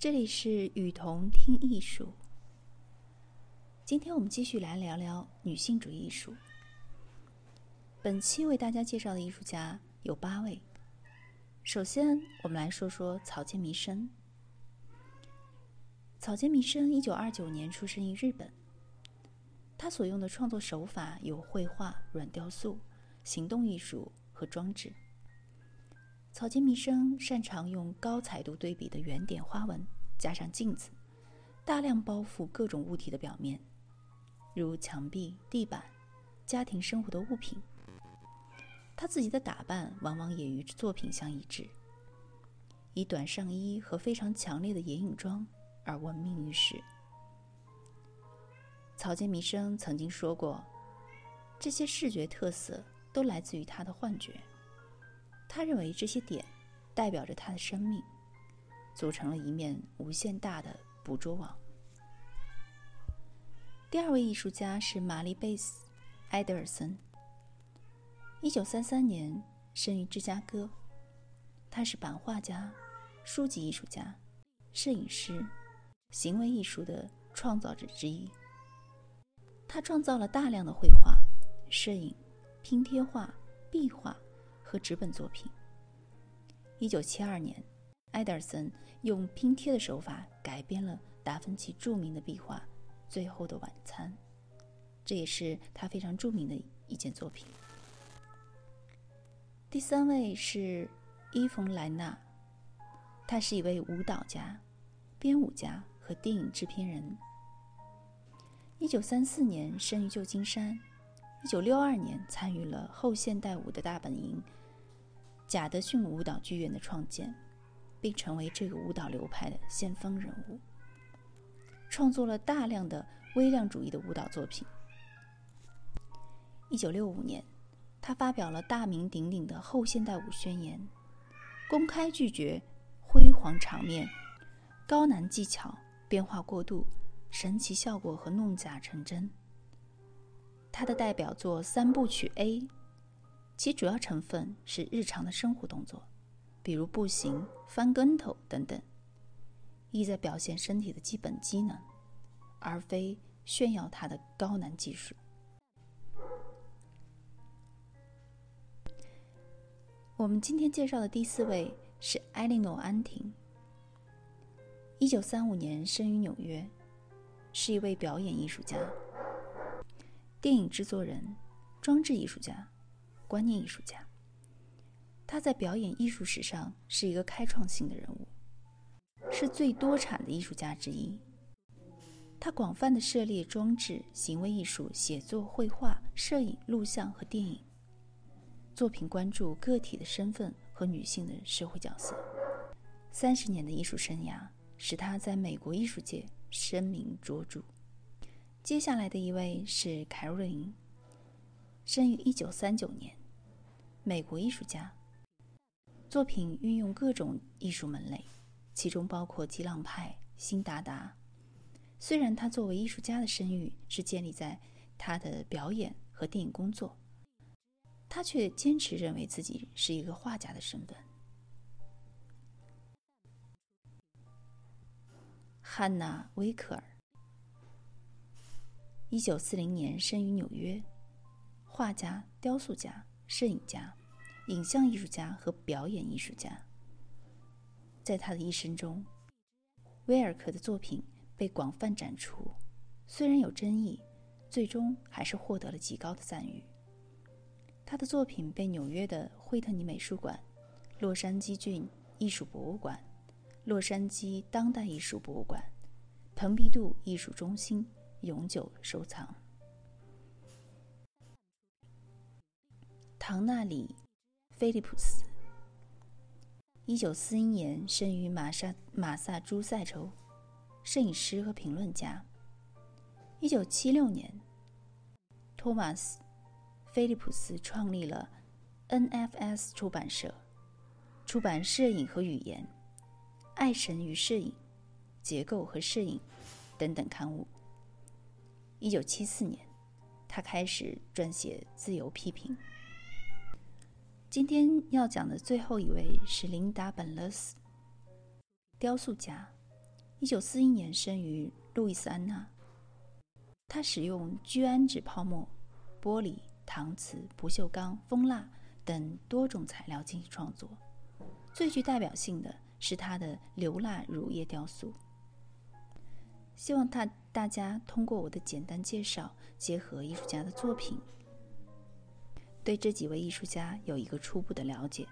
这里是雨桐听艺术。今天我们继续来聊聊女性主义艺术。本期为大家介绍的艺术家有八位。首先，我们来说说草间弥生。草间弥生一九二九年出生于日本。他所用的创作手法有绘画、软雕塑、行动艺术和装置。草间弥生擅长用高彩度对比的圆点花纹，加上镜子，大量包覆各种物体的表面。如墙壁、地板、家庭生活的物品，他自己的打扮往往也与作品相一致，以短上衣和非常强烈的眼影妆而闻名于世。草间弥生曾经说过，这些视觉特色都来自于他的幻觉。他认为这些点代表着他的生命，组成了一面无限大的捕捉网。第二位艺术家是玛丽贝斯·埃德尔森。一九三三年生于芝加哥，他是版画家、书籍艺术家、摄影师、行为艺术的创造者之一。他创造了大量的绘画、摄影、拼贴画、壁画和纸本作品。一九七二年，埃德尔森用拼贴的手法改编了达芬奇著名的壁画。最后的晚餐，这也是他非常著名的一件作品。第三位是伊冯莱纳，他是一位舞蹈家、编舞家和电影制片人。一九三四年生于旧金山，一九六二年参与了后现代舞的大本营贾德逊舞蹈剧院的创建，并成为这个舞蹈流派的先锋人物。创作了大量的微量主义的舞蹈作品。一九六五年，他发表了大名鼎鼎的后现代舞宣言，公开拒绝辉煌场面、高难技巧、变化过度、神奇效果和弄假成真。他的代表作三部曲 A，其主要成分是日常的生活动作，比如步行、翻跟头等等。意在表现身体的基本机能，而非炫耀它的高难技术。我们今天介绍的第四位是埃莉诺·安婷。一九三五年生于纽约，是一位表演艺术家、电影制作人、装置艺术家、观念艺术家。他在表演艺术史上是一个开创性的人物。是最多产的艺术家之一。他广泛的涉猎装置、行为艺术、写作、绘画、摄影、录像和电影。作品关注个体的身份和女性的社会角色。三十年的艺术生涯使他在美国艺术界声名卓著。接下来的一位是凯瑞琳，生于一九三九年，美国艺术家。作品运用各种艺术门类。其中包括激浪派、辛达达。虽然他作为艺术家的声誉是建立在他的表演和电影工作，他却坚持认为自己是一个画家的身份。汉娜·威克尔，一九四零年生于纽约，画家、雕塑家、摄影家、影像艺术家和表演艺术家。在他的一生中，威尔克的作品被广泛展出，虽然有争议，最终还是获得了极高的赞誉。他的作品被纽约的惠特尼美术馆、洛杉矶郡艺术博物馆、洛杉矶当代艺术博物馆、蓬皮杜艺术中心永久收藏。唐纳里·菲利普斯。一九四一年生于马萨马萨诸塞州，摄影师和评论家。一九七六年，托马斯·菲利普斯创立了 NFS 出版社，出版《摄影和语言》《爱神与摄影》《结构和摄影》等等刊物。一九七四年，他开始撰写自由批评。今天要讲的最后一位是琳达·本勒斯，雕塑家、一九四一年生于路易斯安那。他使用聚氨酯泡沫、玻璃、搪瓷、不锈钢、蜂蜡等多种材料进行创作。最具代表性的是他的流蜡乳液雕塑。希望大大家通过我的简单介绍，结合艺术家的作品，对这几位艺术家有一个初步的了解。